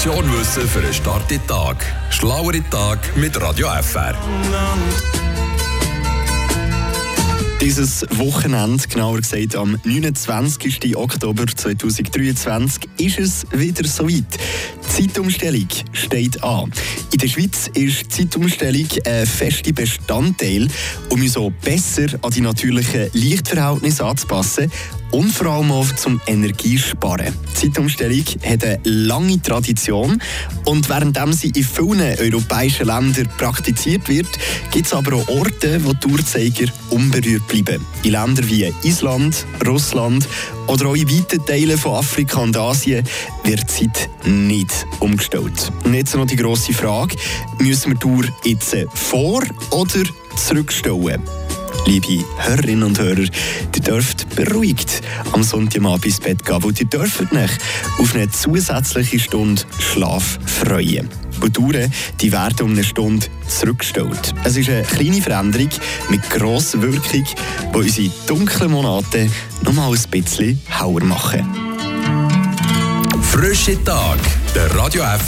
Portion Wissen für einen starken Tag. Schlauere Tag mit Radio FR. Dieses Wochenende, genauer gesagt am 29. Oktober 2023, ist es wieder soweit. Zeitumstellung steht an. In der Schweiz ist Zeitumstellung ein fester Bestandteil, um uns so besser an die natürlichen Lichtverhältnisse anzupassen und vor allem auch zum Energiesparen. Die Zeitumstellung hat eine lange Tradition und während sie in vielen europäischen Ländern praktiziert wird, gibt es aber auch Orte, wo die Uhrzeiger unberührt bleiben. In Ländern wie Island, Russland oder auch in weiten Teilen von Afrika und Asien wird die Zeit nicht umgestellt. Und jetzt noch die grosse Frage, müssen wir die Uhr jetzt vor- oder zurückstellen? Liebe Hörerinnen und Hörer, ihr dürft beruhigt am Sonntagabend ins Bett gehen, weil ihr dürft euch auf eine zusätzliche Stunde Schlaf freuen. Die Touren die werden um eine Stunde zurückgestellt. Es ist eine kleine Veränderung mit grosser Wirkung, die unsere dunklen Monate noch mal ein bisschen hauer machen. Frische Tag, der Radio FR